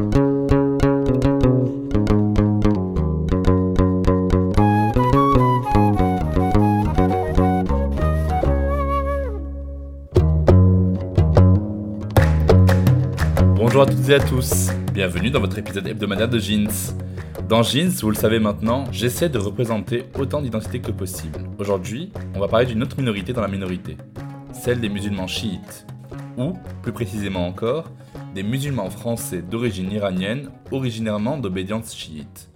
Bonjour à toutes et à tous, bienvenue dans votre épisode hebdomadaire de Jeans. Dans Jeans, vous le savez maintenant, j'essaie de représenter autant d'identités que possible. Aujourd'hui, on va parler d'une autre minorité dans la minorité, celle des musulmans chiites, ou, plus précisément encore, des musulmans français d'origine iranienne, originairement d'obédience chiite.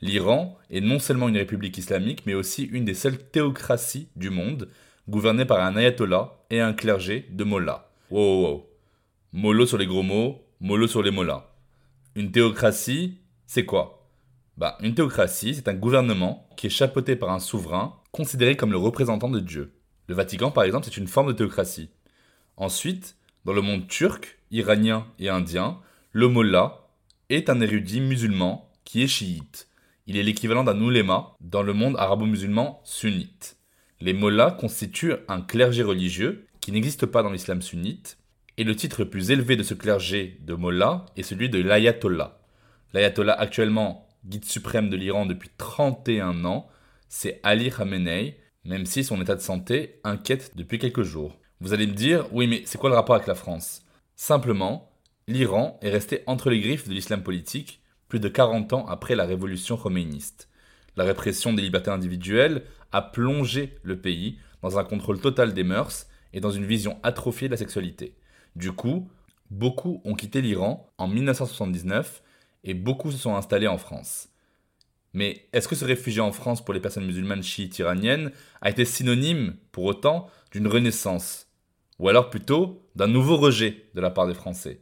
L'Iran est non seulement une république islamique, mais aussi une des seules théocraties du monde, gouvernée par un ayatollah et un clergé de mollahs. Wow, wow, wow. Sur les gros mots, mollo sur les mollahs. Une théocratie, c'est quoi? Bah, une théocratie, c'est un gouvernement qui est chapeauté par un souverain considéré comme le représentant de Dieu. Le Vatican, par exemple, c'est une forme de théocratie. Ensuite, dans le monde turc, iranien et indien, le mollah est un érudit musulman qui est chiite. Il est l'équivalent d'un ouléma dans le monde arabo-musulman sunnite. Les mollahs constituent un clergé religieux qui n'existe pas dans l'islam sunnite, et le titre le plus élevé de ce clergé de mollah est celui de l'ayatollah. L'ayatollah actuellement guide suprême de l'Iran depuis 31 ans, c'est Ali Khamenei, même si son état de santé inquiète depuis quelques jours. Vous allez me dire, oui mais c'est quoi le rapport avec la France? Simplement, l'Iran est resté entre les griffes de l'islam politique plus de 40 ans après la révolution khoméiniste. La répression des libertés individuelles a plongé le pays dans un contrôle total des mœurs et dans une vision atrophiée de la sexualité. Du coup, beaucoup ont quitté l'Iran en 1979 et beaucoup se sont installés en France. Mais est-ce que se réfugier en France pour les personnes musulmanes chiites iraniennes a été synonyme, pour autant, d'une renaissance Ou alors plutôt d'un nouveau rejet de la part des Français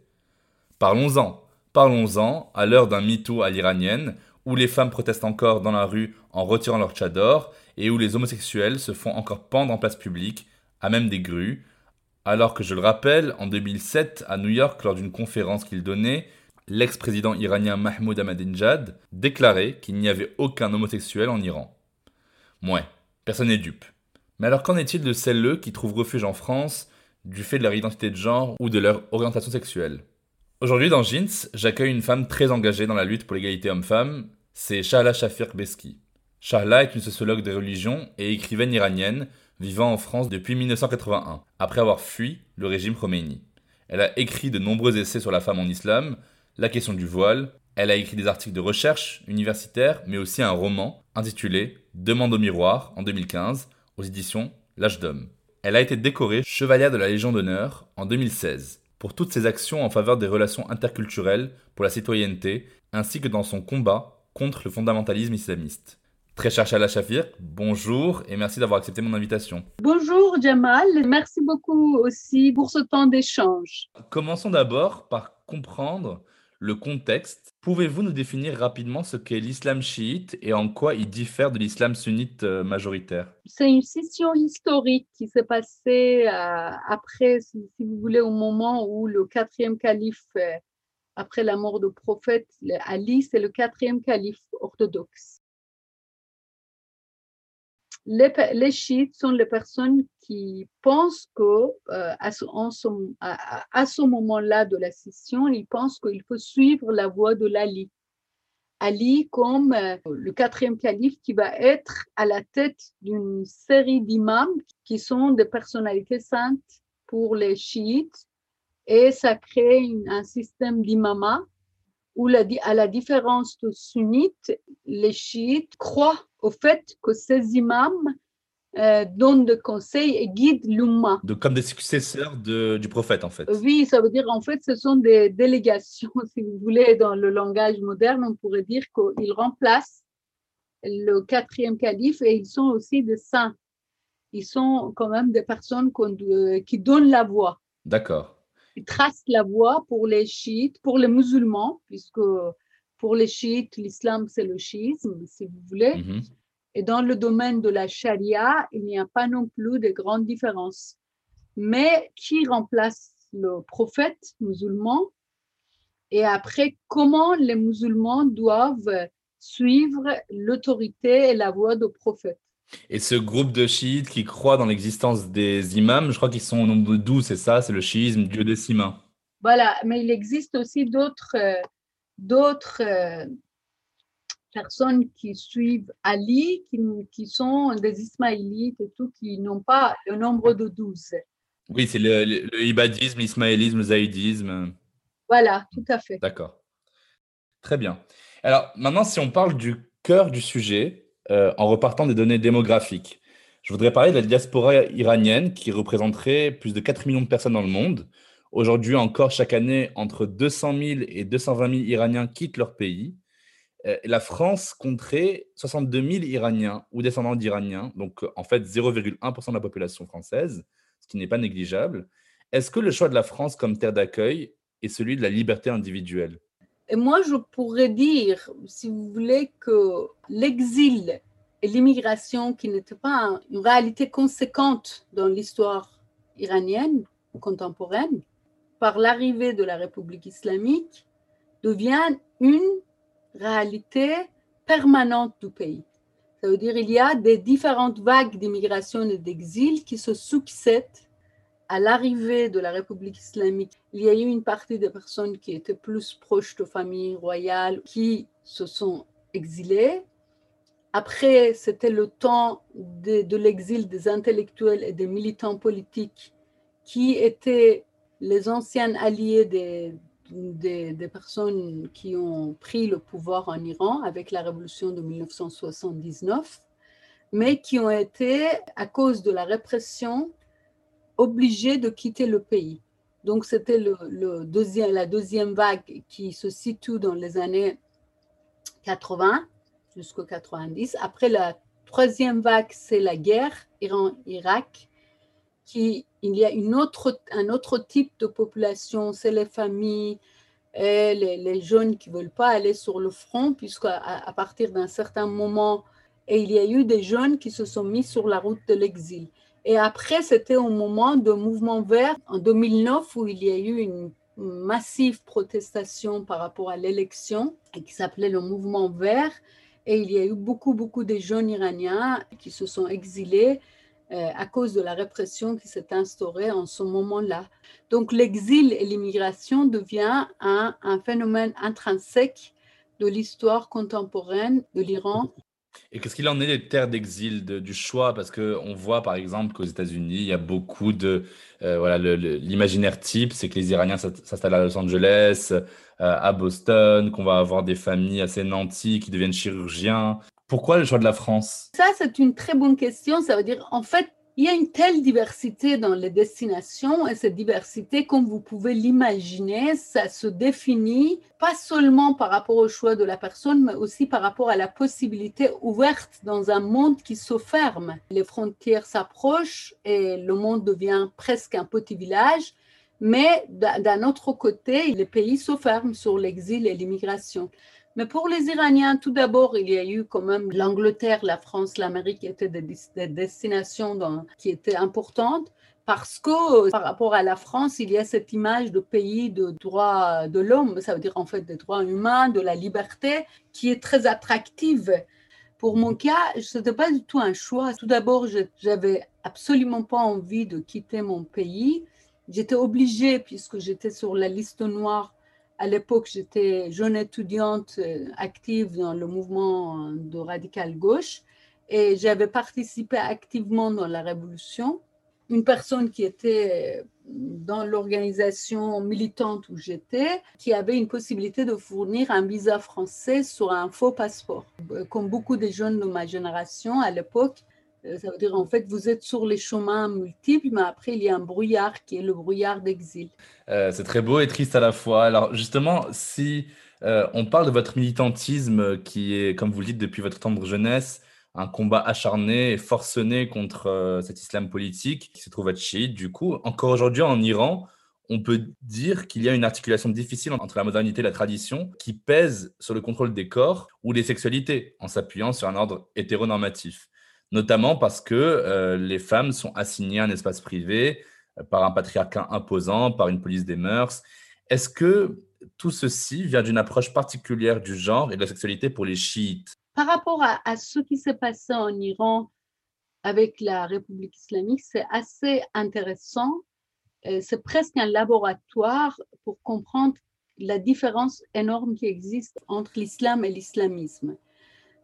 Parlons-en, parlons-en à l'heure d'un MeToo à l'iranienne, où les femmes protestent encore dans la rue en retirant leur tchador et où les homosexuels se font encore pendre en place publique, à même des grues, alors que je le rappelle, en 2007, à New York, lors d'une conférence qu'il donnait, l'ex-président iranien Mahmoud Ahmadinejad déclarait qu'il n'y avait aucun homosexuel en Iran. Mouais, personne n'est dupe. Mais alors qu'en est-il de celles qui trouvent refuge en France du fait de leur identité de genre ou de leur orientation sexuelle Aujourd'hui dans Jeans, j'accueille une femme très engagée dans la lutte pour l'égalité homme-femme, c'est Shahla Shafir Beski. Shahla est une sociologue des religions et écrivaine iranienne vivant en France depuis 1981, après avoir fui le régime Khomeini. Elle a écrit de nombreux essais sur la femme en islam, la question du voile, elle a écrit des articles de recherche universitaires, mais aussi un roman intitulé Demande au miroir en 2015 aux éditions L'âge d'homme. Elle a été décorée chevalière de la Légion d'honneur en 2016 pour toutes ses actions en faveur des relations interculturelles pour la citoyenneté, ainsi que dans son combat contre le fondamentalisme islamiste. Très cher Shala Shafir, bonjour et merci d'avoir accepté mon invitation. Bonjour Jamal, merci beaucoup aussi pour ce temps d'échange. Commençons d'abord par comprendre le contexte. Pouvez-vous nous définir rapidement ce qu'est l'islam chiite et en quoi il diffère de l'islam sunnite euh, majoritaire? C'est une scission historique qui s'est passée euh, après, si, vous voulez, au moment où le quatrième calife, euh, après la mort du prophète Ali, c'est le quatrième calife orthodoxe les, chiites sont les personnes qui pensent que euh, à ce, moment-là de la scission, ils pensent qu'il faut suivre la voie de l'Ali. Ali comme euh, le quatrième calife qui va être à la tête d'une série d'imams qui sont des personnalités saintes pour les chiites et ça crée un système d'imama où à la différence de sunnites, les chiites croient au fait que ces imams euh, donnent des conseils et guident l'umma. De, comme des successeurs de, du prophète, en fait. Oui, ça veut dire, en fait, ce sont des délégations, si vous voulez, dans le langage moderne, on pourrait dire qu'ils remplacent le quatrième calife et ils sont aussi des saints. Ils sont quand même des personnes qui donnent la voix. D'accord. Trace la voie pour les chiites, pour les musulmans, puisque pour les chiites, l'islam, c'est le chiisme, si vous voulez. Mhm. Et dans le domaine de la charia, il n'y a pas non plus de grandes différences. Mais qui remplace le prophète musulman? Et après, comment les musulmans doivent suivre l'autorité et la voie du prophète? Et ce groupe de chiites qui croient dans l'existence des imams, je crois qu'ils sont au nombre de 12, c'est ça, c'est le chiisme, Dieu des six mains. Voilà, mais il existe aussi d'autres euh, d'autres euh, personnes qui suivent Ali, qui, qui, sont des ismaélites et tout, qui n'ont pas le nombre de 12. Oui, c'est le, le, ibadisme, l'ismaélisme, le zaïdisme. Voilà, tout à fait. D'accord. Très bien. Alors maintenant, si on parle du cœur du sujet, euh, en repartant des données démographiques. Je voudrais parler de la diaspora iranienne qui représenterait plus de 4 millions de personnes dans le monde. Aujourd'hui encore, chaque année, entre 200 000 et 220 000 Iraniens quittent leur pays. Euh, la France compterait 62 000 Iraniens ou descendants d'Iraniens, donc en fait 0,1% de la population française, ce qui n'est pas négligeable. Est-ce que le choix de la France comme terre d'accueil est celui de la liberté individuelle? Et moi, je pourrais dire, si vous voulez, que l'exil et l'immigration, qui n'étaient pas une réalité conséquente dans l'histoire iranienne contemporaine, par l'arrivée de la République islamique, devient une réalité permanente du pays. Ça veut dire qu'il y a des différentes vagues d'immigration et d'exil qui se succèdent à l'arrivée de la République islamique, il y a eu une partie des personnes qui étaient plus proches de familles royales qui se sont exilées. Après, c'était le temps de, l'exil des intellectuels et des militants politiques qui étaient les anciens alliés des, des, des, personnes qui ont pris le pouvoir en Iran avec la révolution de 1979, mais qui ont été, à cause de la répression, obligés de quitter le pays. Donc, c'était la deuxième vague qui se situe dans les années 80 jusqu'au 90. Après la troisième vague, c'est la guerre Iran-Irak. Il y a un autre type de population, c'est les familles, et les, les, jeunes qui ne veulent pas aller sur le front, puisqu'à à partir d'un certain moment, et il y a eu des jeunes qui se sont mis sur la route de l'exil. Et après, c'était au moment de mouvement vert en 2009 où il y a eu une massive protestation par rapport à l'élection qui s'appelait le mouvement vert. Et il y a eu beaucoup, beaucoup de jeunes iraniens qui se sont exilés euh, à cause de la répression qui s'est instaurée en ce moment-là. Donc l'exil et l'immigration devient un, un phénomène intrinsèque de l'histoire contemporaine de l'Iran et qu'est-ce qu'il en est des terres d'exil, du choix? Parce qu'on voit par exemple qu'aux États-Unis, il y a beaucoup de. Euh, voilà, l'imaginaire type, c'est que les Iraniens s'installent à Los Angeles, euh, à Boston, qu'on va avoir des familles assez nantis qui deviennent chirurgiens. Pourquoi le choix de la France? Ça, c'est une très bonne question. Ça veut dire, en fait, il y a une telle diversité dans les destinations et cette diversité, comme vous pouvez l'imaginer, ça se définit pas seulement par rapport au choix de la personne, mais aussi par rapport à la possibilité ouverte dans un monde qui se ferme. Les frontières s'approchent et le monde devient presque un petit village. Mais d'un autre côté, les pays se ferment sur l'exil et l'immigration. Mais pour les Iraniens, tout d'abord, il y a eu quand même l'Angleterre, la France, l'Amérique étaient des, destinations qui étaient importantes parce que par rapport à la France, il y a cette image de pays de droits de l'homme, ça veut dire en fait des droits humains, de la liberté, qui est très attractive. Pour mon cas, ce n'était pas du tout un choix. Tout d'abord, je n'avais absolument pas envie de quitter mon pays. J'étais obligée, puisque j'étais sur la liste noire à l'époque, j'étais jeune étudiante euh, active dans le mouvement de radical gauche et j'avais participé activement dans la révolution. Une personne qui était dans l'organisation militante où j'étais, qui avait une possibilité de fournir un visa français sur un faux passeport. Comme beaucoup de jeunes de ma génération à l'époque, euh, ça veut dire en fait vous êtes sur les chemins multiples, mais après il y a un brouillard qui est le brouillard d'exil. Euh, c'est très beau et triste à la fois. Alors justement, si euh, on parle de votre militantisme qui est, comme vous le dites, depuis votre tendre jeunesse, un combat acharné et forcené contre cet islam politique qui se trouve à chiite, du coup, encore aujourd'hui en Iran, on peut dire qu'il y a une articulation difficile entre la modernité et la tradition qui pèse sur le contrôle des corps ou des sexualités en s'appuyant sur un ordre hétéronormatif, notamment parce que euh, les femmes sont assignées à un espace privé euh, par un patriarcat imposant, par une police des mœurs. Est-ce que tout ceci vient d'une approche particulière du genre et de la sexualité pour les chiites? Par rapport à, à ce qui s'est passé en Iran avec la République islamique, c'est assez intéressant euh, c'est presque un laboratoire pour comprendre la différence énorme qui existe entre l'islam et l'islamisme.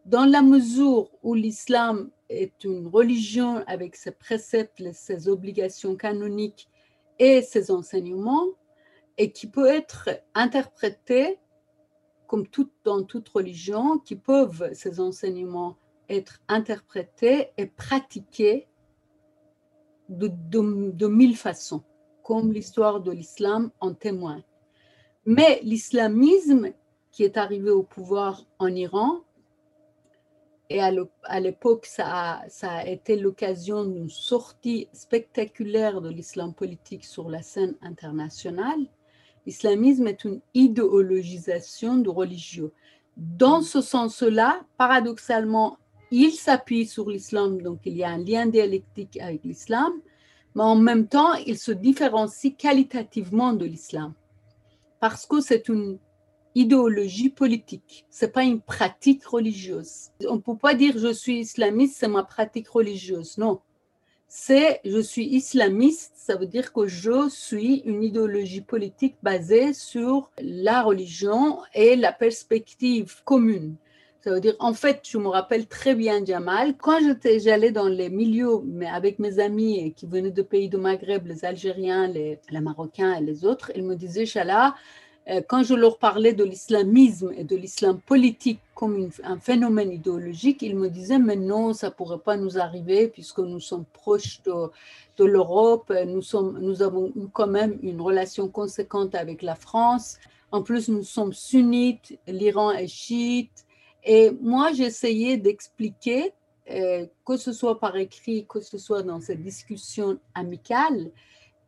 Dans la mesure où l'islam est une religion avec ses préceptes, ses obligations canoniques et ses enseignements, et qui peut être interprété comme dans toute religion, qui peuvent, ces enseignements, être interprétés et pratiqués de mille façons comme l'histoire de l'islam en témoigne. Mais l'islamisme qui est arrivé au pouvoir en Iran, et à l'époque, ça a, été l'occasion d'une sortie spectaculaire de l'islam politique sur la scène internationale. L'islamisme est une idéologisation de religieux. Dans ce sens-là, paradoxalement, il s'appuie sur l'islam, donc il y a un lien dialectique avec l'islam, mais en même temps, il se différencie qualitativement de l'islam parce que c'est une idéologie politique, c'est pas une pratique religieuse. On ne peut pas dire je suis islamiste, c'est ma pratique religieuse. Non, c'est je suis islamiste, ça veut dire que je suis une idéologie politique basée sur la religion et la perspective commune. Ça veut dire, en fait, je me rappelle très bien Jamal. Quand j'allais dans les milieux, mais avec mes amis qui venaient de pays du Maghreb, les Algériens, les, Marocains et les autres, ils me disaient, Chala, quand je leur parlais de l'islamisme et de l'islam politique comme un phénomène idéologique, ils me disaient, mais non, ça ne pourrait pas nous arriver puisque nous sommes proches de, l'Europe, nous, sommes, nous avons quand même une relation conséquente avec la France. En plus, nous sommes sunnites, l'Iran est chiite. Et moi, j'essayais d'expliquer, euh, que ce soit par écrit, que ce soit dans cette discussion amicale,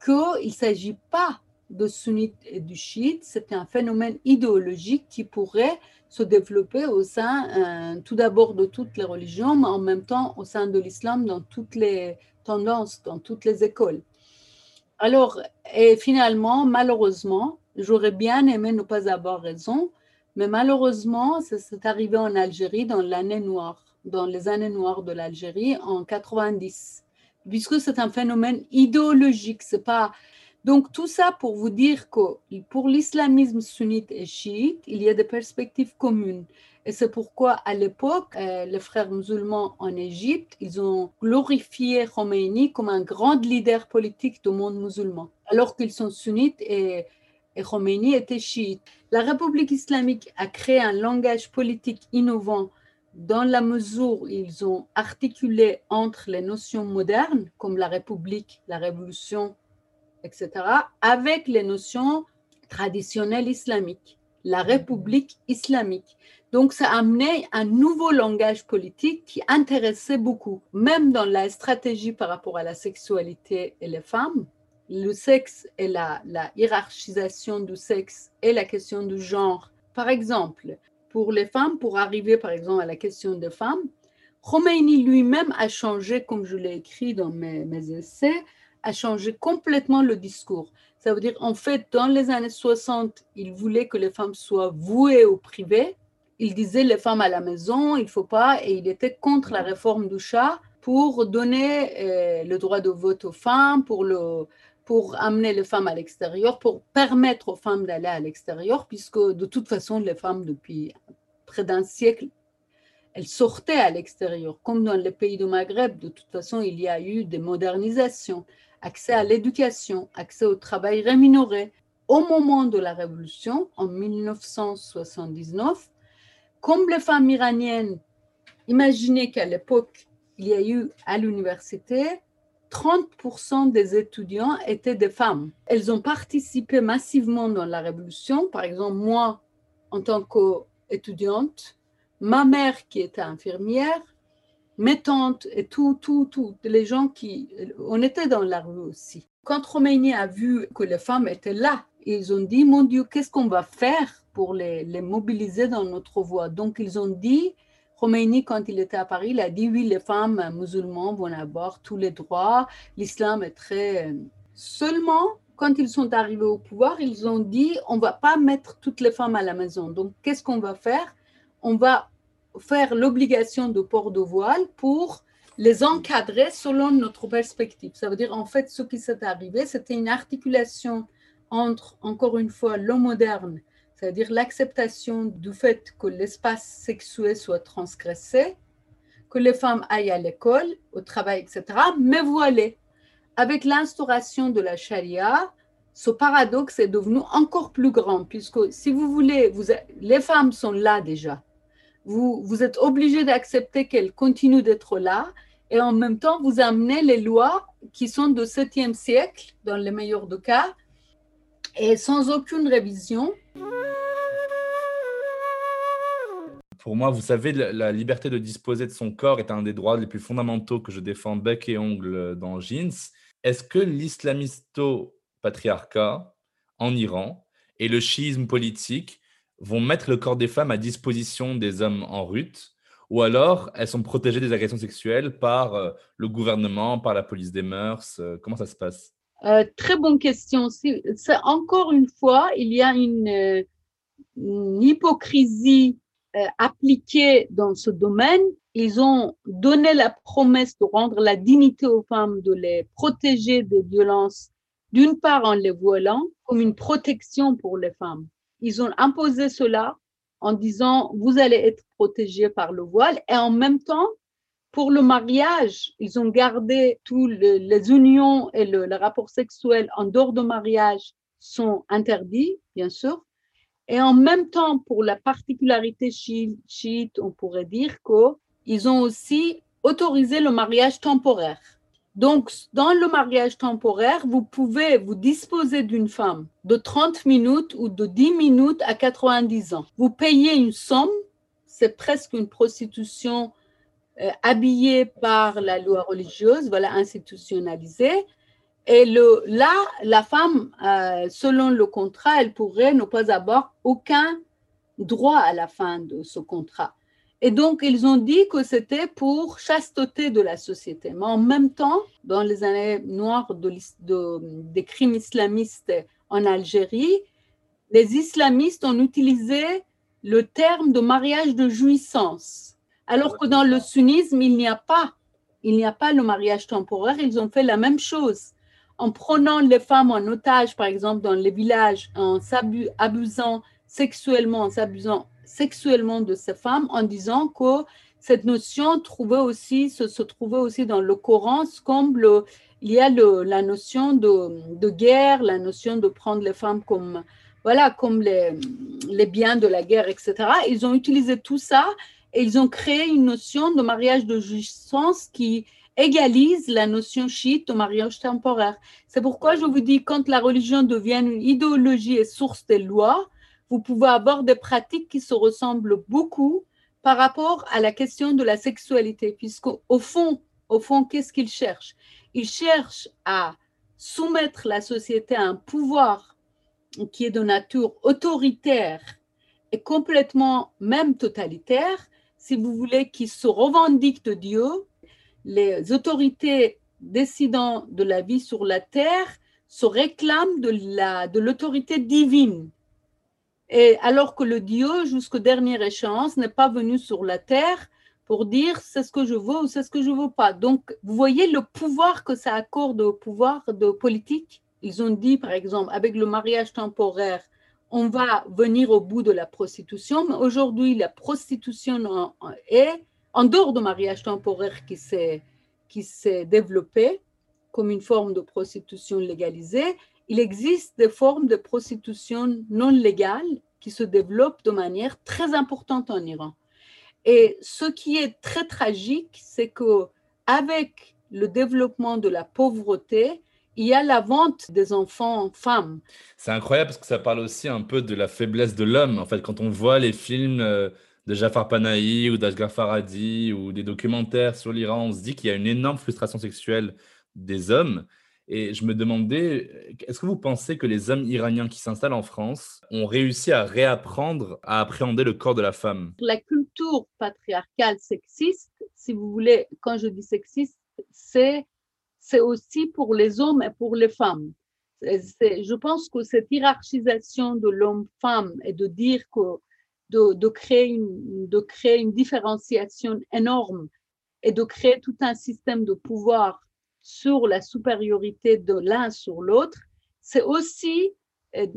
qu'il ne s'agit pas de sunnite et du chiite, c'est un phénomène idéologique qui pourrait se développer au sein, euh, tout d'abord, de toutes les religions, mais en même temps au sein de l'islam, dans toutes les tendances, dans toutes les écoles. Alors, et finalement, malheureusement, j'aurais bien aimé ne pas avoir raison, mais malheureusement, c'est arrivé en Algérie dans l'année noire, dans les années noires de l'Algérie en 90, puisque c'est un phénomène idéologique. C'est pas donc tout ça pour vous dire que pour l'islamisme sunnite et chiite, il y a des perspectives communes. Et c'est pourquoi à l'époque, euh, les frères musulmans en Égypte, ils ont glorifié Khomeini comme un grand leader politique du monde musulman, alors qu'ils sont sunnites et et Khomeini était chiite. La République islamique a créé un langage politique innovant dans la mesure où ils ont articulé entre les notions modernes, comme la République, la Révolution, etc., avec les notions traditionnelles islamiques, la République islamique. Donc, ça a amené un nouveau langage politique qui intéressait beaucoup, même dans la stratégie par rapport à la sexualité et les femmes le sexe et la, hiérarchisation du sexe et la question du genre. Par exemple, pour les femmes, pour arriver par exemple à la question des femmes, Khomeini lui-même a changé, comme je l'ai écrit dans mes, essais, a changé complètement le discours. Ça veut dire, en fait, dans les années 60, il voulait que les femmes soient vouées au privé. Il disait les femmes à la maison, il faut pas, et il était contre la réforme du chat pour donner euh, le droit de vote aux femmes, pour le, pour amener les femmes à l'extérieur, pour permettre aux femmes d'aller à l'extérieur, puisque de toute façon, les femmes, depuis près d'un siècle, elles sortaient à l'extérieur. Comme dans les pays du Maghreb, de toute façon, il y a eu des modernisations, accès à l'éducation, accès au travail rémunéré. Au moment de la Révolution, en 1979, comme les femmes iraniennes, imaginez qu'à l'époque, il y a eu à l'université 30% des étudiants étaient des femmes. Elles ont participé massivement dans la révolution. Par exemple, moi, en tant qu'étudiante, ma mère qui était infirmière, mes tantes et tout, tout, tout, les gens qui... On était dans la rue aussi. Quand Khomeini a vu que les femmes étaient là, ils ont dit, mon Dieu, qu'est-ce qu'on va faire pour les, les, mobiliser dans notre voie? Donc, ils ont dit, Khomeini, quand il était à Paris, il a dit, oui, les femmes musulmanes vont avoir tous les droits, l'islam est très... Seulement, quand ils sont arrivés au pouvoir, ils ont dit, on va pas mettre toutes les femmes à la maison. Donc, qu'est-ce qu'on va faire? On va faire l'obligation de port de voile pour les encadrer selon notre perspective. Ça veut dire, en fait, ce qui s'est arrivé, c'était une articulation entre, encore une fois, l'homme moderne, c'est-à-dire l'acceptation du fait que l'espace sexuel soit transgressé, que les femmes aillent à l'école, au travail, etc., mais voilées. Avec l'instauration de la charia, ce paradoxe est devenu encore plus grand, puisque si vous voulez, les femmes sont là déjà. Vous, êtes obligé d'accepter qu'elles continuent d'être là, et en même temps, vous amenez les lois qui sont du 7e siècle, dans le meilleur des cas, et sans aucune révision. Pour moi, vous savez, la, liberté de disposer de son corps est un des droits les plus fondamentaux que je défends bec et ongle dans Jeans. Est-ce que l'islamisto-patriarcat en Iran et le chiisme politique vont mettre le corps des femmes à disposition des hommes en rut ou alors elles sont protégées des agressions sexuelles par euh, le gouvernement, par la police des mœurs euh, Comment ça se passe? Euh, Très bonne question. C'est, encore une fois, il y a une, hypocrisie appliquée dans ce domaine. Ils ont donné la promesse de rendre la dignité aux femmes, de les protéger des violences, d'une part en les voilant, comme une protection pour les femmes. Ils ont imposé cela en disant vous allez être protégés par le voile et en même temps pour le mariage, ils ont gardé tous les unions et le, les rapports sexuels en dehors de mariage sont interdits, bien sûr. Et en même temps, pour la particularité chiite, on pourrait dire qu'ils ont aussi autorisé le mariage temporaire. Donc, dans le mariage temporaire, vous pouvez vous disposer d'une femme de 30 minutes ou de 10 minutes à 90 ans. Vous payez une somme, c'est presque une prostitution euh, habillée par la loi religieuse, voilà, institutionnalisée. Et là, la femme, euh, selon le contrat, elle pourrait ne pas avoir aucun droit à la fin de ce contrat. Et donc, ils ont dit que c'était pour chasteté de la société. Mais en même temps, dans les années noires de, des crimes islamistes en Algérie, les islamistes ont utilisé le terme de mariage de jouissance. Alors que dans le sunnisme, il n'y a pas, il n'y a pas le mariage temporaire. Ils ont fait la même chose en prenant les femmes en otage, par exemple, dans les villages, en s'abusant sexuellement, en s'abusant sexuellement de ces femmes en disant que cette notion trouvait aussi, se, trouvait aussi dans le Coran, comme le, il y a le, la notion de, de, guerre, la notion de prendre les femmes comme, voilà, comme les, les biens de la guerre, etc. Ils ont utilisé tout ça et ils ont créé une notion de mariage de jouissance qui égalise la notion chiite de mariage temporaire. C'est pourquoi je vous dis, quand la religion devient une idéologie et source des lois, vous pouvez avoir des pratiques qui se ressemblent beaucoup par rapport à la question de la sexualité, puisque au fond, au fond, qu'est-ce qu'ils cherchent? Ils cherchent à soumettre la société à un pouvoir qui est de nature autoritaire et complètement même totalitaire, si vous voulez, qui se revendique de Dieu. Les autorités décidant de la vie sur la terre se réclament de l'autorité divine. Et alors que le Dieu, jusqu'au dernier échéance, n'est pas venu sur la terre pour dire c'est ce que je veux ou c'est ce que je veux pas. Donc, vous voyez le pouvoir que ça accorde au pouvoir de politique? Ils ont dit, par exemple, avec le mariage temporaire, on va venir au bout de la prostitution, mais aujourd'hui, la prostitution est en dehors du mariage temporaire qui s'est, qui s'est développé comme une forme de prostitution légalisée, il existe des formes de prostitution non légale qui se développent de manière très importante en Iran. Et ce qui est très tragique, c'est que avec le développement de la pauvreté, il y a la vente des enfants femmes. C'est incroyable parce que ça parle aussi un peu de la faiblesse de l'homme. En fait, quand on voit les films euh, de Jafar Panahi ou d'Asghar Farhadi ou des documentaires sur l'Iran, on se dit qu'il y a une énorme frustration sexuelle des hommes Et je me demandais, est-ce que vous pensez que les hommes iraniens qui s'installent en France ont réussi à réapprendre à appréhender le corps de la femme? La culture patriarcale sexiste, si vous voulez, quand je dis sexiste, c'est c'est aussi pour les hommes et pour les femmes. Je pense que cette hiérarchisation de l'homme-femme et de dire que de, de, créer une, de créer une différenciation énorme et de créer tout un système de pouvoir sur la supériorité de l'un sur l'autre, c'est aussi, euh,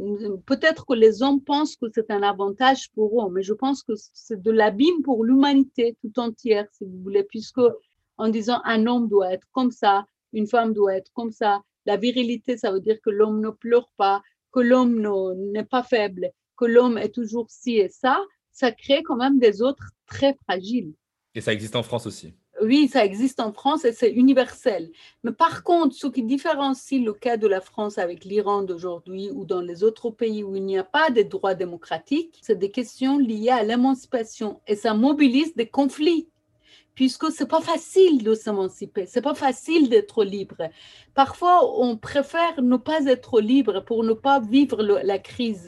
peut-être que les hommes pensent que c'est un avantage pour eux, mais je pense que c'est de l'abîme pour l'humanité tout entière, si vous voulez, puisque en disant un homme doit être comme ça, une femme doit être comme ça, la virilité, ça veut dire que l'homme ne pleure pas, que l'homme n'est pas faible, que l'homme est toujours ci et ça, ça crée quand même des autres très fragiles. Et ça existe en France aussi. Oui, ça existe en France et c'est universel. Mais par contre, ce qui différencie le cas de la France avec l'Iran d'aujourd'hui ou dans les autres pays où il n'y a pas de droits démocratiques, c'est des questions liées à l'émancipation et ça mobilise des conflits puisque c'est pas facile de s'émanciper, c'est pas facile d'être libre. Parfois, on préfère ne pas être libre pour ne pas vivre la crise.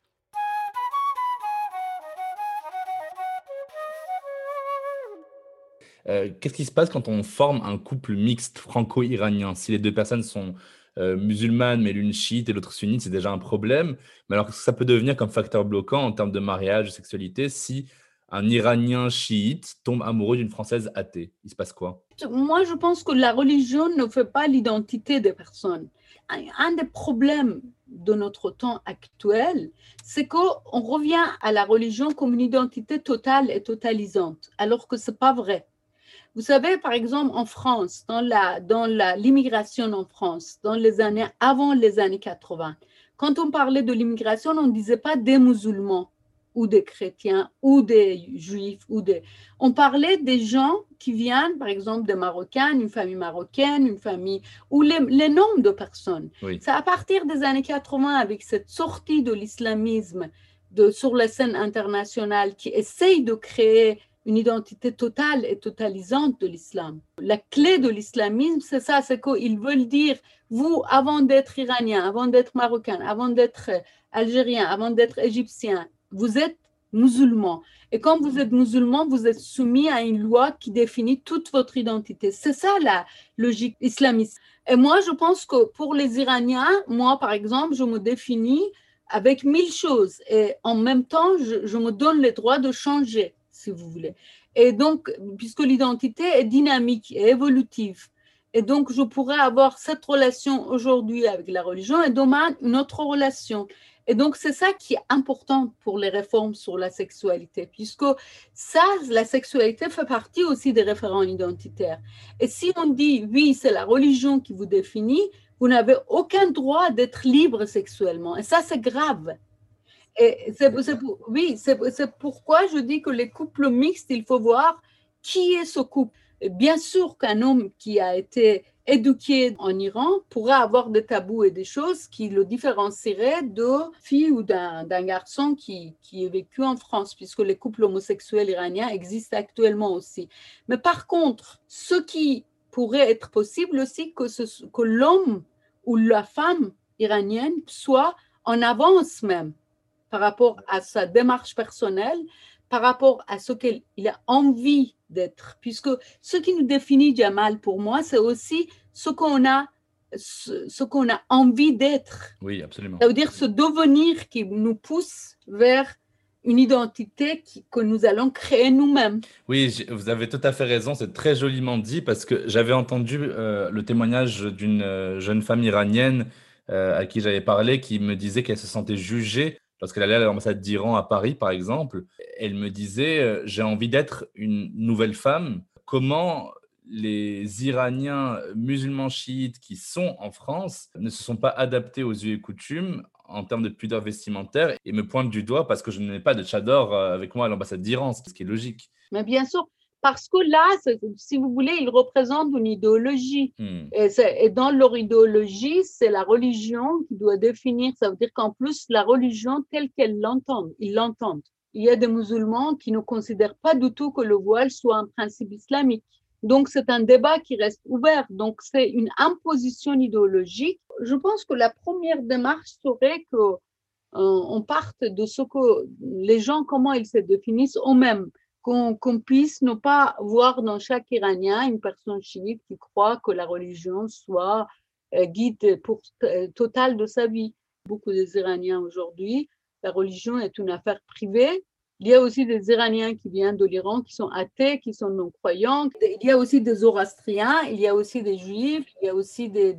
Euh, qu'est-ce qui se passe quand on forme un couple mixte franco-iranien? Si les deux personnes sont euh, musulmanes, mais l'une chiite et l'autre sunnite, c'est déjà un problème. Mais alors, ça peut devenir comme facteur bloquant en termes de mariage, de sexualité, si un Iranien chiite tombe amoureux d'une Française athée? Il se passe quoi? Moi, je pense que la religion ne fait pas l'identité des personnes. Un des problèmes de notre temps actuel, c'est qu'on revient à la religion comme une identité totale et totalisante, alors que ce n'est pas vrai. Vous savez, par exemple, en France, dans la dans l'immigration en France, dans les années avant les années 80, quand on parlait de l'immigration, on ne disait pas des musulmans, ou des chrétiens ou des juifs ou des on parlait des gens qui viennent par exemple des marocains une famille marocaine une famille ou les, les nombres de personnes. C'est à partir des années 80 avec cette sortie de l'islamisme de sur la scène internationale qui essaye de créer une identité totale et totalisante de l'islam. La clé de l'islamisme, c'est ça, c'est qu'ils veulent dire, vous, avant d'être iranien, avant d'être marocain, avant d'être algérien, avant d'être égyptien, vous êtes musulman. Et quand vous êtes musulman, vous êtes soumis à une loi qui définit toute votre identité. C'est ça la logique islamiste. Et moi, je pense que pour les Iraniens, moi, par exemple, je me définis avec mille choses. Et en même temps, je, me donne le droit de changer, si vous voulez. Et donc, puisque l'identité est dynamique et évolutive, et donc je pourrais avoir cette relation aujourd'hui avec la religion et demain une autre relation. Et donc, c'est ça qui est important pour les réformes sur la sexualité, puisque ça, la sexualité fait partie aussi des référents identitaires. Et si on dit, oui, c'est la religion qui vous définit, vous n'avez aucun droit d'être libre sexuellement. Et ça, c'est grave. Et oui, c'est, pourquoi je dis que les couples mixtes, il faut voir qui est ce couple. bien sûr qu'un homme qui a été éduqué en Iran pourrait avoir des tabous et des choses qui le différencieraient de fille ou d'un garçon qui, qui est vécu en France, puisque les couples homosexuels iraniens existent actuellement aussi. Mais par contre, ce qui pourrait être possible aussi, que, que l'homme ou la femme iranienne soit en avance même par rapport à sa démarche personnelle, par rapport à ce qu'il a envie d'être. Puisque ce qui nous définit Jamal pour moi, c'est aussi ce qu'on a ce, qu'on a envie d'être. Oui, absolument. Ça veut dire ce devenir qui nous pousse vers une identité que nous allons créer nous-mêmes. Oui, vous avez tout à fait raison, c'est très joliment dit parce que j'avais entendu euh, le témoignage d'une euh, jeune femme iranienne euh, à qui j'avais parlé qui me disait qu'elle se sentait jugée lorsqu'elle allait à l'ambassade d'Iran à Paris, par exemple. Elle me disait, j'ai envie d'être une nouvelle femme. Comment les Iraniens musulmans chiites qui sont en France ne se sont pas adaptés aux us et coutumes en termes de pudeur vestimentaire et me pointent du doigt parce que je n'ai pas de tchador euh, avec moi à l'ambassade d'Iran, ce qui est logique. Mais bien sûr, parce que là, si vous voulez, ils représentent une idéologie. Hmm. Et, dans leur idéologie, c'est la religion qui doit définir. Ça veut dire qu'en plus, la religion telle qu'elle l'entend, ils l'entendent. Il y a des musulmans qui ne considèrent pas du tout que le voile soit un principe islamique. Donc, c'est un débat qui reste ouvert. Donc, c'est une imposition idéologique. je pense que la première démarche serait que euh, on parte de ce que les gens, comment ils se définissent eux-mêmes, qu'on puisse ne pas voir dans chaque Iranien une personne chiite qui croit que la religion soit euh, guide pour, euh, total de sa vie. Beaucoup des Iraniens aujourd'hui, la religion est une affaire privée il y a aussi des Iraniens qui viennent de l'Iran, qui sont athées, qui sont non-croyants. Il y a aussi des Zoroastriens, il y a aussi des Juifs, il y a aussi des,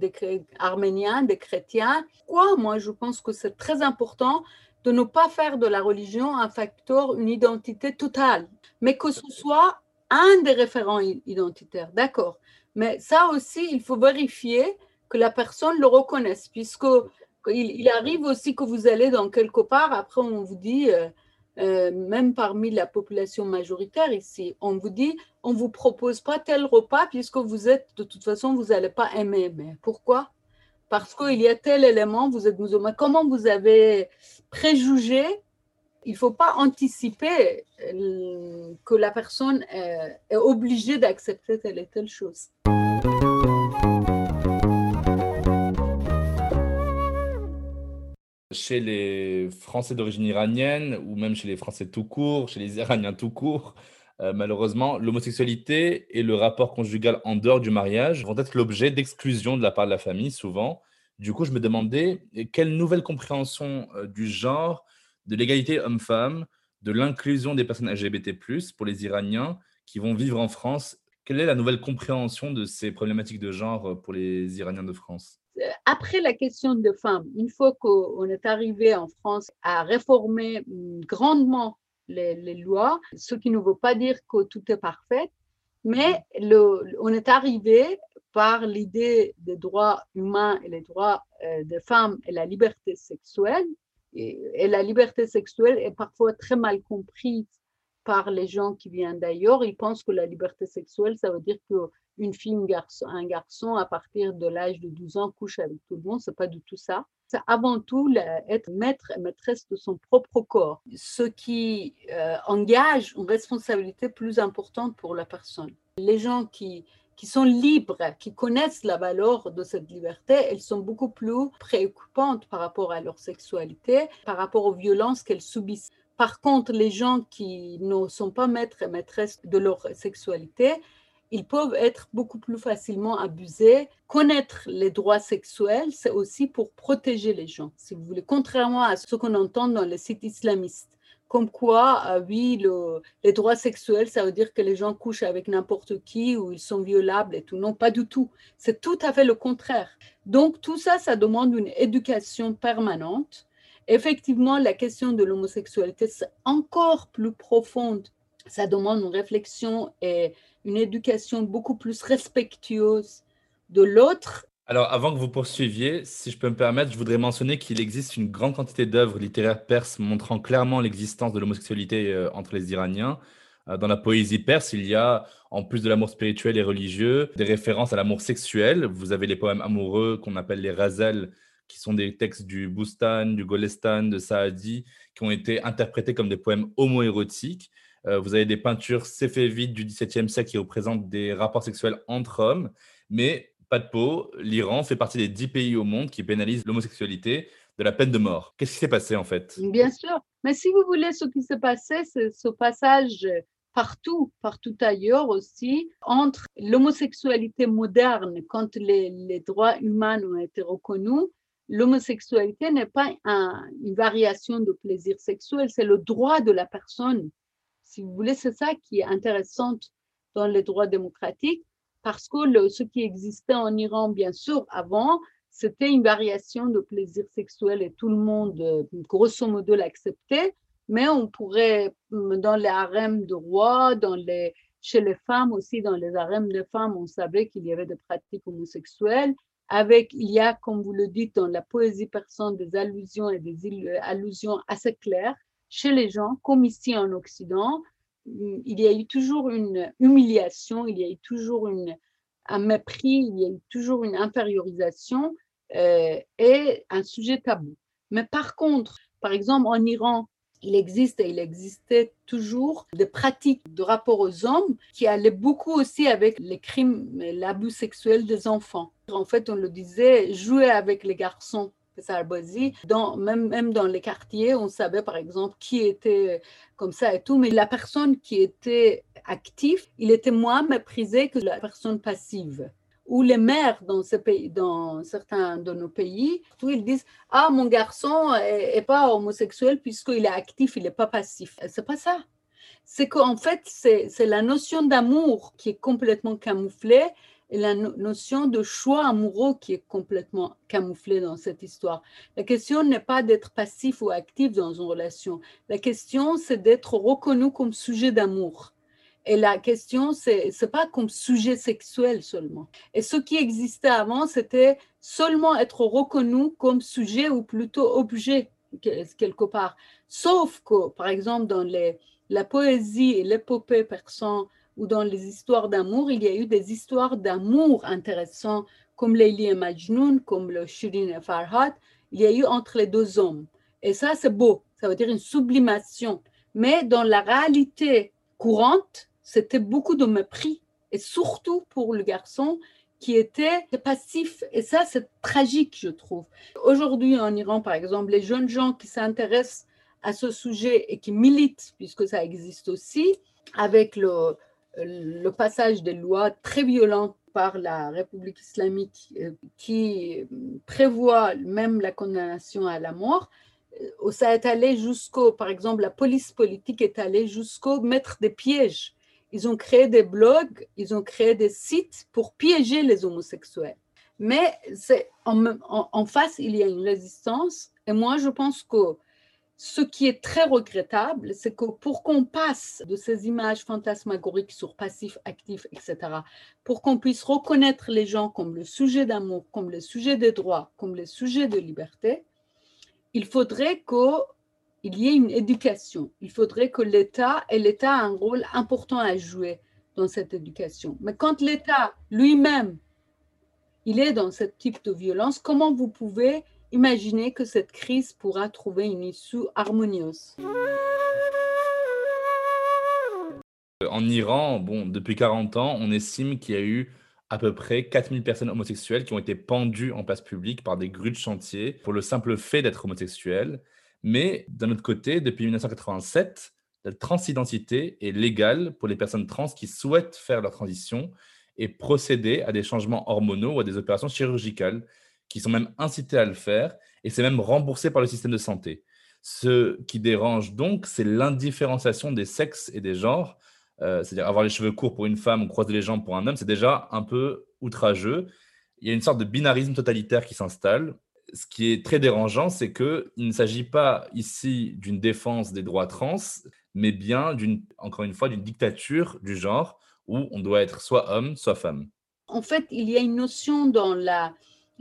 Arméniens, des chrétiens. Quoi Moi, je pense que c'est très important de ne pas faire de la religion un facteur, une identité totale, mais que ce soit un des référents identitaires. D'accord. Mais ça aussi, il faut vérifier que la personne le reconnaisse, puisque il, arrive aussi que vous allez dans quelque part, après on vous dit... Euh, euh, même parmi la population majoritaire ici, on vous dit, on ne vous propose pas tel repas puisque vous êtes, de toute façon, vous n'allez pas aimer. Mais pourquoi? Parce qu'il y a tel élément, vous êtes musulman. Comment vous avez préjugé Il ne faut pas anticiper euh, que la personne est, est obligée d'accepter telle et telle chose. chez les Français d'origine iranienne ou même chez les Français tout court, chez les Iraniens tout court, euh, malheureusement, l'homosexualité et le rapport conjugal en dehors du mariage vont être l'objet d'exclusion de la part de la famille, souvent. Du coup, je me demandais quelle nouvelle compréhension euh, du genre, de l'égalité homme-femme, de l'inclusion des personnes LGBT, pour les Iraniens qui vont vivre en France. Quelle est la nouvelle compréhension de ces problématiques de genre euh, pour les Iraniens de France? Après la question de femmes, une fois qu'on est arrivé en France à réformer grandement les, lois, ce qui ne veut pas dire que tout est parfait, mais on est arrivé par l'idée des droits humains et les droits euh, des femmes et la liberté sexuelle. Et, la liberté sexuelle est parfois très mal comprise par les gens qui viennent d'ailleurs. Ils pensent que la liberté sexuelle, ça veut dire qu'une fille, un garçon, un garçon, à partir de l'âge de 12 ans, couche avec tout le monde. C'est pas du tout ça. C'est avant tout être maître et maîtresse de son propre corps, ce qui euh, engage une responsabilité plus importante pour la personne. Les gens qui, qui sont libres, qui connaissent la valeur de cette liberté, elles sont beaucoup plus préoccupantes par rapport à leur sexualité, par rapport aux violences qu'elles subissent. Par contre, les gens qui ne sont pas maîtres et maîtresses de leur sexualité, ils peuvent être beaucoup plus facilement abusés. Connaître les droits sexuels, c'est aussi pour protéger les gens, si vous voulez, contrairement à ce qu'on entend dans les sites islamistes. Comme quoi, euh, oui, les droits sexuels, ça veut dire que les gens couchent avec n'importe qui ou ils sont violables et tout. Non, pas du tout. C'est tout à fait le contraire. Donc, tout ça, ça demande une éducation permanente Effectivement, la question de l'homosexualité, c'est encore plus profonde. Ça demande une réflexion et une éducation beaucoup plus respectueuse de l'autre. Alors, avant que vous poursuiviez, si je peux me permettre, je voudrais mentionner qu'il existe une grande quantité d'œuvres littéraires perses montrant clairement l'existence de l'homosexualité euh, entre les Iraniens. Euh, dans la poésie perse, il y a, en plus de l'amour spirituel et religieux, des références à l'amour sexuel. Vous avez les poèmes amoureux qu'on appelle les razels, qui sont des textes du Boustan, du Golestan, de Saadi, qui ont été interprétés comme des poèmes homoérotiques. Euh, vous avez des peintures séfévides du XVIIe siècle qui représentent des rapports sexuels entre hommes, mais pas de peau, l'Iran fait partie des dix pays au monde qui pénalisent l'homosexualité de la peine de mort. Qu'est-ce qui s'est passé en fait? Bien sûr, mais si vous voulez, ce qui s'est passé, c'est ce passage partout, partout ailleurs aussi, entre l'homosexualité moderne, quand les, droits humains ont été reconnus, l'homosexualité n'est pas une variation de plaisir sexuel, c'est le droit de la personne. Si vous voulez, c'est ça qui est intéressant dans les droits démocratiques, parce que ce qui existait en Iran, bien sûr, avant, c'était une variation de plaisir sexuel et tout le monde, grosso modo, l'acceptait. Mais on pourrait, dans les harems de rois, dans les, chez les femmes aussi, dans les harems de femmes, on savait qu'il y avait des pratiques homosexuelles avec, il y a, comme vous le dites, dans la poésie persane, des allusions et des allusions assez claires chez les gens, comme ici en Occident. Il y a eu toujours une humiliation, il y a eu toujours un mépris, il y a eu toujours une infériorisation euh, et un sujet tabou. Mais par contre, par exemple, en Iran, il existe et il existait toujours des pratiques de rapport aux hommes qui allaient beaucoup aussi avec les crimes, l'abus sexuel des enfants. En fait, on le disait, jouer avec les garçons. Dans, même, même dans les quartiers, on savait par exemple qui était comme ça et tout, mais la personne qui était active, il était moins méprisé que la personne passive ou les mères dans, ce pays, dans certains de nos pays, où ils disent Ah, mon garçon est, pas homosexuel puisqu'il est actif, il n'est pas passif. C'est pas ça. C'est qu'en fait, c'est la notion d'amour qui est complètement camouflée et la notion de choix amoureux qui est complètement camouflée dans cette histoire. La question n'est pas d'être passif ou actif dans une relation. La question, c'est d'être reconnu comme sujet d'amour. Et la question, c'est n'est pas comme sujet sexuel seulement. Et ce qui existait avant, c'était seulement être reconnu comme sujet ou plutôt objet quelque part. Sauf que, par exemple, dans les, la poésie et l'épopée persan ou dans les histoires d'amour, il y a eu des histoires d'amour intéressantes, comme Leili et Majnun, comme le Shirin et Farhad. Il y a eu entre les deux hommes. Et ça, c'est beau. Ça veut dire une sublimation. Mais dans la réalité courante, c'était beaucoup de mépris, et surtout pour le garçon qui était passif. Et ça, c'est tragique, je trouve. Aujourd'hui, en Iran, par exemple, les jeunes gens qui s'intéressent à ce sujet et qui militent, puisque ça existe aussi, avec le, le passage des lois très violentes par la République islamique euh, qui prévoit même la condamnation à la mort, euh, ça est allé jusqu'au, par exemple, la police politique est allée jusqu'au mettre des pièges ils ont créé des blogs, ils ont créé des sites pour piéger les homosexuels. Mais c'est en, face, il y a une résistance. Et moi, je pense que ce qui est très regrettable, c'est que pour qu'on passe de ces images fantasmagoriques sur passif, actif, etc., pour qu'on puisse reconnaître les gens comme le sujet d'amour, comme le sujet des droits, comme le sujet de liberté, il faudrait que il y ait une éducation. Il faudrait que l'État, et l'État a un rôle important à jouer dans cette éducation. Mais quand l'État lui-même, il est dans ce type de violence, comment vous pouvez imaginer que cette crise pourra trouver une issue harmonieuse En Iran, bon, depuis 40 ans, on estime qu'il y a eu à peu près 4000 personnes homosexuelles qui ont été pendues en place publique par des grues de chantier pour le simple fait d'être homosexuels. Mais d'un autre côté, depuis 1987, la transidentité est légale pour les personnes trans qui souhaitent faire leur transition et procéder à des changements hormonaux ou à des opérations chirurgicales qui sont même incitées à le faire et c'est même remboursé par le système de santé. Ce qui dérange donc, c'est l'indifférenciation des sexes et des genres. Euh, c'est-à-dire avoir les cheveux courts pour une femme ou croiser les jambes pour un homme, c'est déjà un peu outrageux. Il y a une sorte de binarisme totalitaire qui s'installe ce qui est très dérangeant, c'est qu'il ne s'agit pas ici d'une défense des droits trans, mais bien, d'une, encore une fois, d'une dictature du genre où on doit être soit homme, soit femme. En fait, il y a une notion dans la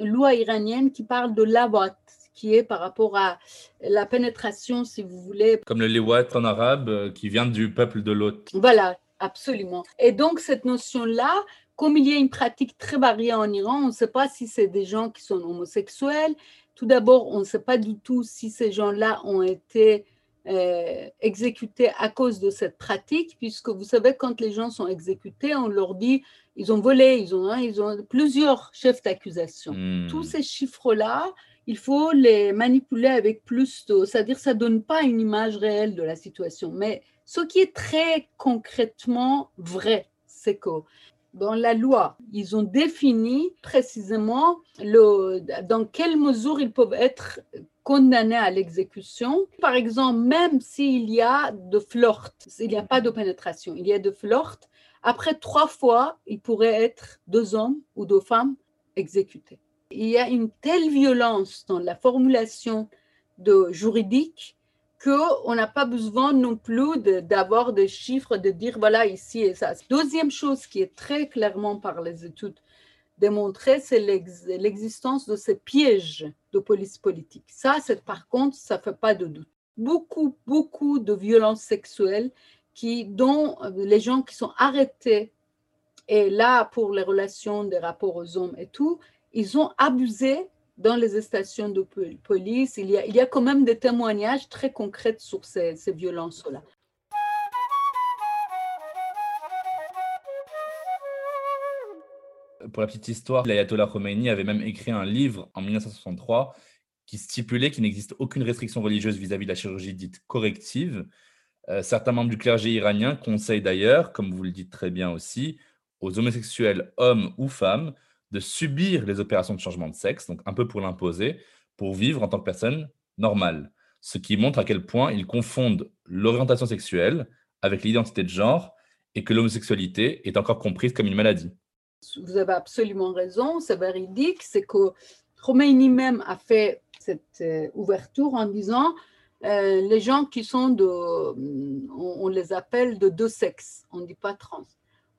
loi iranienne qui parle de l'awat, qui est par rapport à la pénétration, si vous voulez. Comme le lewat en arabe, euh, qui vient du peuple de l'hôte. Voilà, absolument. Et donc, cette notion-là, comme il y a une pratique très variée en Iran, on ne sait pas si c'est des gens qui sont homosexuels. Tout d'abord, on ne sait pas du tout si ces gens-là ont été euh, exécutés à cause de cette pratique, puisque vous savez, quand les gens sont exécutés, on leur dit ils ont volé, ils ont, hein, ils ont plusieurs chefs d'accusation. Hmm. Tous ces chiffres-là, il faut les manipuler avec plus de, c'est-à-dire ça donne pas une image réelle de la situation. Mais ce qui est très concrètement vrai, c'est que dans la loi, ils ont défini précisément le, dans quelle mesure ils peuvent être condamnés à l'exécution. Par exemple, même s'il y a de flirt, il n'y a pas de pénétration, il y a de flirt, après trois fois, ils pourraient être deux hommes ou deux femmes exécutés. Il y a une telle violence dans la formulation de juridique qu'on n'a pas besoin non plus d'avoir des chiffres, de dire voilà ici et ça. Deuxième chose qui est très clairement par les études démontrée, c'est l'existence de ces pièges de police politique. Ça, par contre, ça ne fait pas de doute. Beaucoup, beaucoup de violences sexuelles qui, dont les gens qui sont arrêtés, et là, pour les relations des rapports aux hommes et tout, ils ont abusé dans les stations de police, il y a, il y a quand même des témoignages très concrets sur ces, ces violences-là. Pour la petite histoire, l'ayatollah Khomeini avait même écrit un livre en 1963 qui stipulait qu'il n'existe aucune restriction religieuse vis-à-vis de la chirurgie dite corrective. Euh, certains membres du clergé iranien conseillent d'ailleurs, comme vous le dites très bien aussi, aux homosexuels, hommes ou femmes, de subir les opérations de changement de sexe, donc un peu pour l'imposer, pour vivre en tant que personne normale. Ce qui montre à quel point ils confondent l'orientation sexuelle avec l'identité de genre et que l'homosexualité est encore comprise comme une maladie. Vous avez absolument raison, c'est véridique, c'est que Khomeini même a fait cette euh, ouverture en disant euh, les gens qui sont de, on, les appelle de deux sexes, on ne dit pas trans,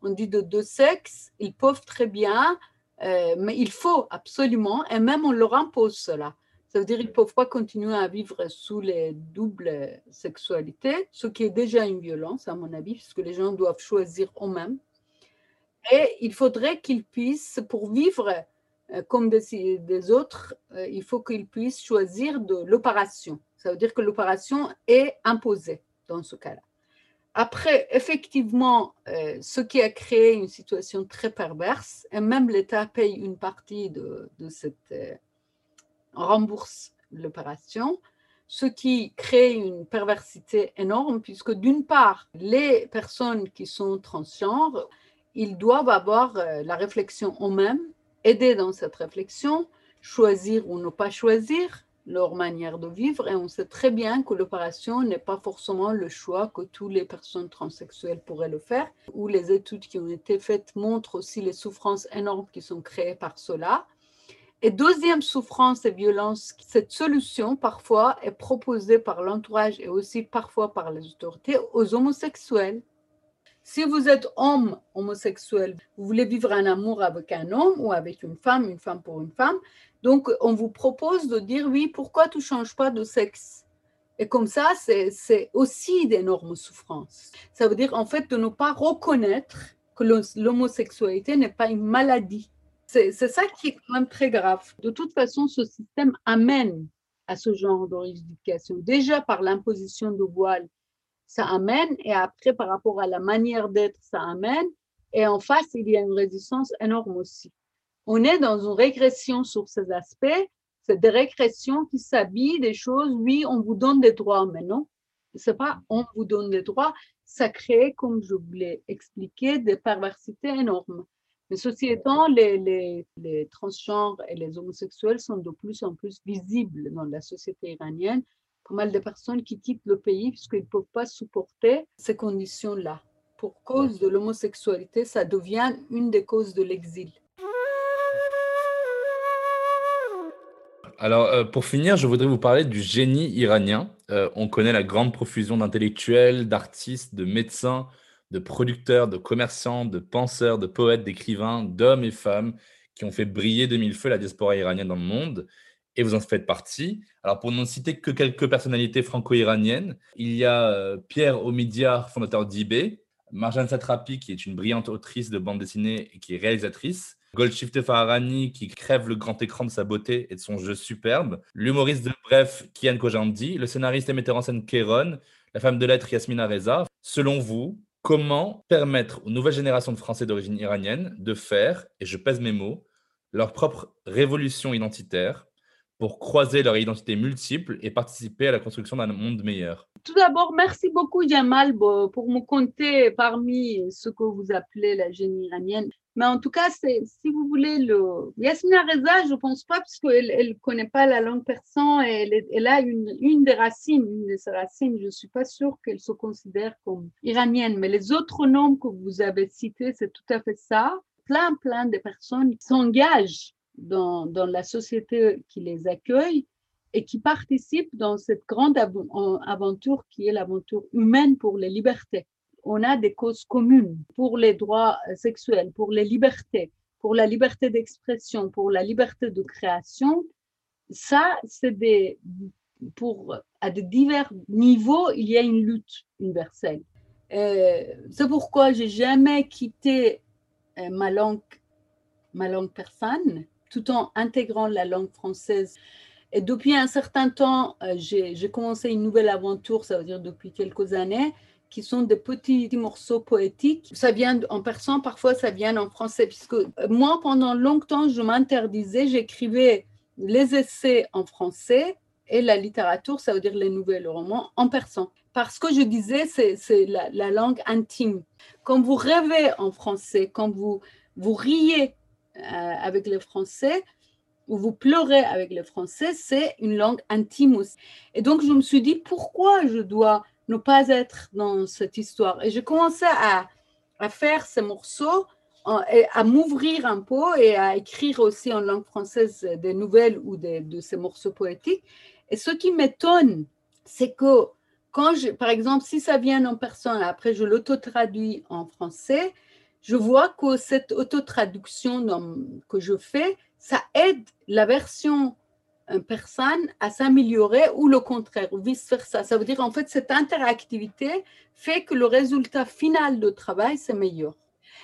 on dit de deux sexes, ils peuvent très bien, euh, mais il faut absolument, et même on leur impose cela. Ça veut dire qu'ils ne peuvent pas continuer à vivre sous les doubles sexualités, ce qui est déjà une violence, à mon avis, puisque les gens doivent choisir eux-mêmes. Et il faudrait qu'ils puissent, pour vivre euh, comme des, des autres, il faut qu'ils puissent choisir de l'opération. Ça veut dire que l'opération est imposée dans ce cas-là. Après, effectivement, euh, ce qui a créé une situation très perverse, et même l'État paye une partie de, cette rembourse l'opération, ce qui crée une perversité énorme, puisque d'une part, les personnes qui sont transgenres, ils doivent avoir la réflexion eux-mêmes aider dans cette réflexion, choisir ou ne pas choisir leur manière de vivre. Et on sait très bien que l'opération n'est pas forcément le choix que toutes les personnes transsexuelles pourraient le faire, ou les études qui ont été faites montrent aussi les souffrances énormes qui sont créées par cela. Et deuxième souffrance et violence, cette solution parfois est proposée par l'entourage et aussi parfois par les autorités aux homosexuels si vous êtes homme homosexuel, vous voulez vivre un amour avec un homme ou avec une femme, une femme pour une femme, donc on vous propose de dire oui, pourquoi tu ne changes pas de sexe? Et comme ça, c'est aussi d'énormes souffrances. Ça veut dire en fait de ne pas reconnaître que l'homosexualité n'est pas une maladie. C'est ça qui est quand même très grave. De toute façon, ce système amène à ce genre de déjà par l'imposition de voile ça amène, et après, par rapport à la manière d'être, ça amène, et en face, il y a une résistance énorme aussi. On est dans une régression sur ces aspects, c'est des régressions qui s'habillent des choses, oui, on vous donne des droits, mais non, c'est pas on vous donne des droits, ça crée, comme je vous l'ai expliqué, des perversités énormes. Mais ceci étant, les transgenres et les homosexuels sont de plus en plus visibles dans la société iranienne pas mal de personnes qui quittent le pays puisqu'ils ne peuvent pas supporter ces conditions-là. Pour cause de l'homosexualité, ça devient une des causes de l'exil. Alors, euh, pour finir, je voudrais vous parler du génie iranien. Euh, on connaît la grande profusion d'intellectuels, d'artistes, de médecins, de producteurs, de commerçants, de penseurs, de poètes, d'écrivains, d'hommes et femmes qui ont fait briller de mille feux la diaspora iranienne dans le monde et vous en faites partie. Alors, pour ne citer que quelques personnalités franco-iraniennes, il y a euh, Pierre Omidyar, fondateur d'IB, Marjane Satrapi, qui est une brillante autrice de bande dessinée et qui est réalisatrice, Goldshifteh Farahani, qui crève le grand écran de sa beauté et de son jeu superbe, l'humoriste de Bref, Kian Kojandi, le scénariste et metteur en scène Kéron, la femme de lettres Yasmina Reza. Selon vous, comment permettre aux nouvelles générations de Français d'origine iranienne de faire, et je pèse mes mots, leur propre révolution identitaire pour croiser leur identité multiple et participer à la construction d'un monde meilleur? Tout d'abord, merci beaucoup Jamal pour me compter parmi ce que vous appelez la génie iranienne. Mais en tout cas, si vous voulez, le... Yasmina Reza, je ne pense pas, parce qu'elle ne connaît pas la langue persan et elle, a une, une, des racines, une de ses racines. Je ne suis pas sûre qu'elle se considère comme iranienne. Mais les autres noms que vous avez cités, c'est tout à fait ça. Plein, plein de personnes s'engagent dans, dans, la société qui les accueille et qui participent dans cette grande aventure qui est l'aventure humaine pour les libertés. On a des causes communes pour les droits sexuels, pour les libertés, pour la liberté d'expression, pour la liberté de création. Ça, c'est des, pour, à de divers niveaux, il y a une lutte universelle. Euh, c'est pourquoi j'ai jamais quitté euh, ma langue, ma langue persane tout en intégrant la langue française. Et depuis un certain temps, euh, j'ai commencé une nouvelle aventure, ça veut dire depuis quelques années, qui sont des petits morceaux poétiques. Ça vient en persan, parfois ça vient en français, puisque euh, moi, pendant longtemps, je m'interdisais, j'écrivais les essais en français et la littérature, ça veut dire les nouvelles romans, en persan. Parce que je disais, c'est la, la, langue intime. Quand vous rêvez en français, quand vous, vous riez euh, avec les Français, ou vous pleurez avec les Français, c'est une langue intime aussi. Et donc, je me suis dit, pourquoi je dois ne pas être dans cette histoire. Et j'ai commencé à, faire ces morceaux, à m'ouvrir un peu et à écrire aussi en langue française des nouvelles ou de ces morceaux poétiques. Et ce qui m'étonne, c'est que quand je, par exemple, si ça vient en personne, après je l'auto-traduis en français, je vois que cette auto-traduction que je fais, ça aide la version personne à s'améliorer ou le contraire, ou vice-versa. Ça veut dire en fait cette interactivité fait que le résultat final de travail, c'est meilleur.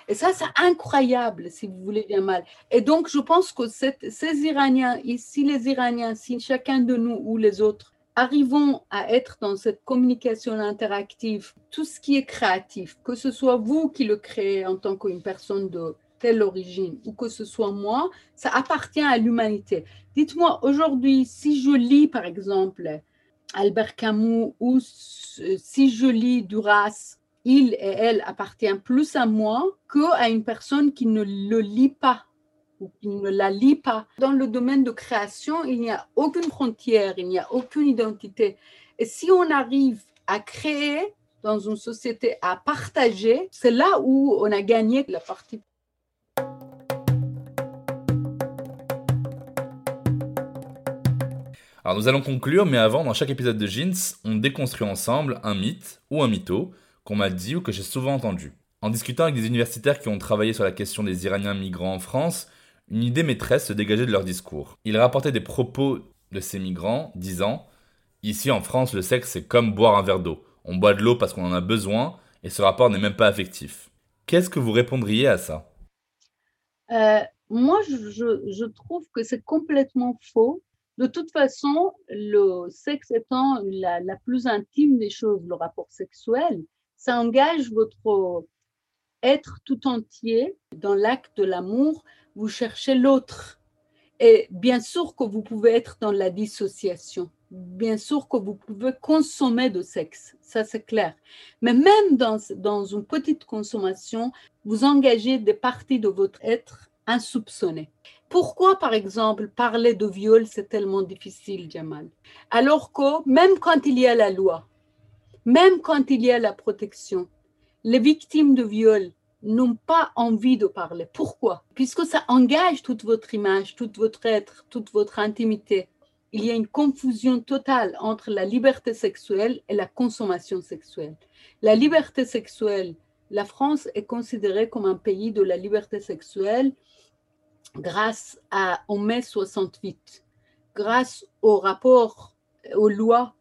Et ça, c'est incroyable, si vous voulez bien mal. Et donc, je pense que ces Iraniens, ici les Iraniens, si chacun de nous ou les autres arrivons à être dans cette communication interactive, tout ce qui est créatif, que ce soit vous qui le créez en tant qu'une personne de telle origine ou que ce soit moi, ça appartient à l'humanité. Dites-moi aujourd'hui, si je lis par exemple Albert Camus ou si je lis Duras, il et elle appartient plus à moi qu'à une personne qui ne le lit pas ou qui ne la lit pas. Dans le domaine de création, il n'y a aucune frontière, il n'y a aucune identité. Et si on arrive à créer dans une société, à partager, c'est là où on a gagné la partie Alors nous allons conclure, mais avant, dans chaque épisode de Jeans, on déconstruit ensemble un mythe ou un mytho qu'on m'a dit ou que j'ai souvent entendu. En discutant avec des universitaires qui ont travaillé sur la question des Iraniens migrants en France, une idée maîtresse se dégageait de leur discours. Ils rapportaient des propos de ces migrants disant Ici en France, le sexe c'est comme boire un verre d'eau. On boit de l'eau parce qu'on en a besoin et ce rapport n'est même pas affectif. Qu'est-ce que vous répondriez à ça? Euh, Moi, je, je trouve que c'est complètement faux de toute façon, le sexe étant la, plus intime des choses, le rapport sexuel, ça engage votre être tout entier dans l'acte de l'amour. Vous cherchez l'autre. Et bien sûr que vous pouvez être dans la dissociation. Bien sûr que vous pouvez consommer de sexe, ça c'est clair. Mais même dans, une petite consommation, vous engagez des parties de votre être insoupçonnées. Pourquoi, par exemple, parler de viol, c'est tellement difficile, Jamal? Alors que même quand il y a la loi, même quand il y a la protection, les victimes de viol n'ont pas envie de parler. Pourquoi? Puisque ça engage toute votre image, tout votre être, toute votre intimité. Il y a une confusion totale entre la liberté sexuelle et la consommation sexuelle. La liberté sexuelle, la France est considérée comme un pays de la liberté sexuelle grâce à, au mai 68, grâce au rapport, aux lois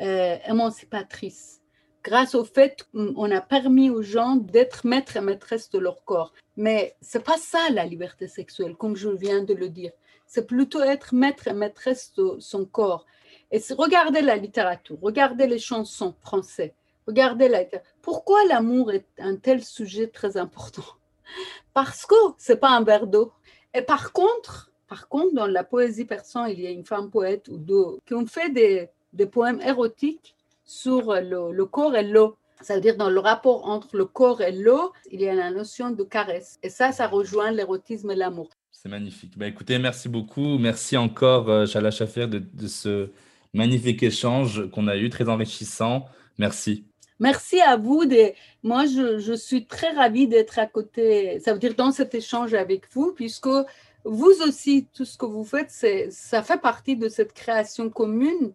euh, émancipatrices, grâce au fait qu'on a permis aux gens d'être maîtres et maîtresses de leur corps. Mais c'est pas ça la liberté sexuelle, comme je viens de le dire. C'est plutôt être maître et maîtresse de son corps. Et regardez la littérature, regardez les chansons françaises, regardez la... Pourquoi l'amour est un tel sujet très important? Parce que c'est pas un verre d'eau, et par contre, par contre, dans la poésie persane, il y a une femme poète ou deux qui ont fait des, des poèmes érotiques sur le, corps et l'eau. Ça veut dire dans le rapport entre le corps et l'eau, il y a la notion de caresse. Et ça, ça rejoint l'érotisme et l'amour. C'est magnifique. Bah, écoutez, merci beaucoup. Merci encore, euh, Chala Chafer, de, de ce magnifique échange qu'on a eu, très enrichissant. Merci. Merci à vous. Moi, je, suis très ravie d'être à côté, ça veut dire dans cet échange avec vous, puisque vous aussi, tout ce que vous faites, ça fait partie de cette création commune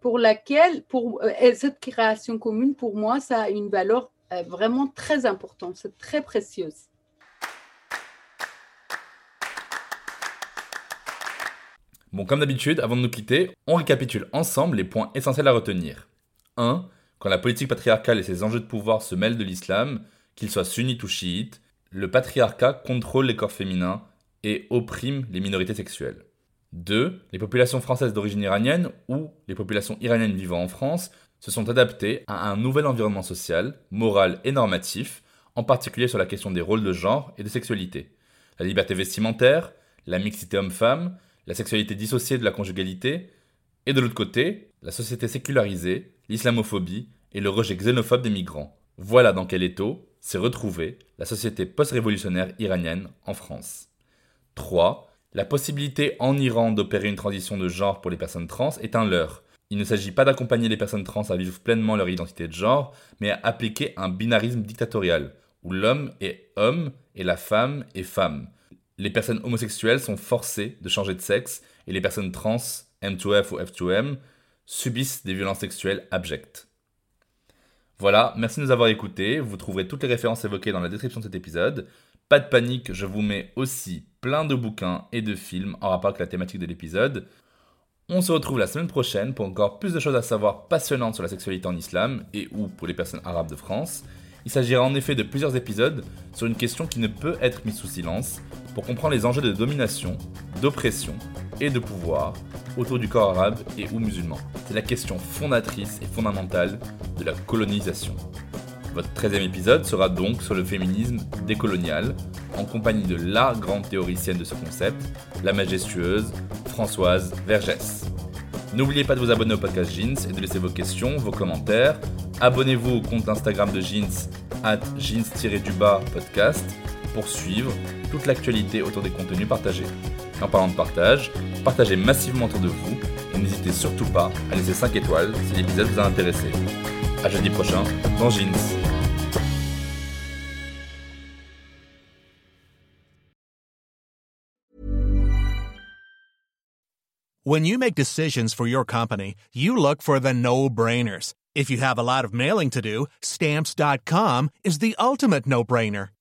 pour laquelle, pour, euh, cette création commune, pour moi, ça a une valeur euh, vraiment très importante, c'est très précieuse. Bon, comme d'habitude, avant de nous quitter, on récapitule ensemble les points essentiels à retenir. 1 quand la politique patriarcale et ses enjeux de pouvoir se mêlent de l'islam, qu'ils soient sunnites ou chiites, le patriarcat contrôle les corps féminins et oppriment les minorités sexuelles. 2. Les populations françaises d'origine iranienne ou les populations iraniennes vivant en France se sont adaptées à un nouvel environnement social, moral et normatif, en particulier sur la question des rôles de genre et de sexualité. La liberté vestimentaire, la mixité homme-femme, la sexualité dissociée de la conjugalité, et de l'autre côté, la société sécularisée, l'islamophobie et le rejet xénophobe des migrants. Voilà dans quel étau s'est retrouvée la société post-révolutionnaire iranienne en France. 3. La possibilité en Iran d'opérer une transition de genre pour les personnes trans est un leurre. Il ne s'agit pas d'accompagner les personnes trans à vivre pleinement leur identité de genre, mais à appliquer un binarisme dictatorial, où l'homme est homme et la femme est femme. Les personnes homosexuelles sont forcées de changer de sexe et les personnes trans, M2F ou F2M, subissent des violences sexuelles abjectes. Voilà, merci de nous avoir écoutés. Vous trouverez toutes les références évoquées dans la description de cet épisode. Pas de panique, je vous mets aussi plein de bouquins et de films en rapport avec la thématique de l'épisode. On se retrouve la semaine prochaine pour encore plus de choses à savoir passionnantes sur la sexualité en islam et ou pour les personnes arabes de France. Il s'agira en effet de plusieurs épisodes sur une question qui ne peut être mise sous silence pour comprendre les enjeux de domination, d'oppression et de pouvoir autour du corps arabe et ou musulman. C'est la question fondatrice et fondamentale de la colonisation. Votre 13e épisode sera donc sur le féminisme décolonial, en compagnie de la grande théoricienne de ce concept, la majestueuse Françoise Vergès. N'oubliez pas de vous abonner au podcast Jeans et de laisser vos questions, vos commentaires. Abonnez-vous au compte Instagram de Jeans, at jeans-du-bas podcast, pour suivre toute l'actualité autour des contenus partagés. En parlant de partage, partagez massivement autour de vous et n'hésitez surtout pas à laisser 5 étoiles si l'épisode vous a intéressé. A jeudi prochain dans Jeans. When you make decisions for your company, you look for the no-brainers. If you have a lot of mailing to do, stamps.com is the ultimate no-brainer.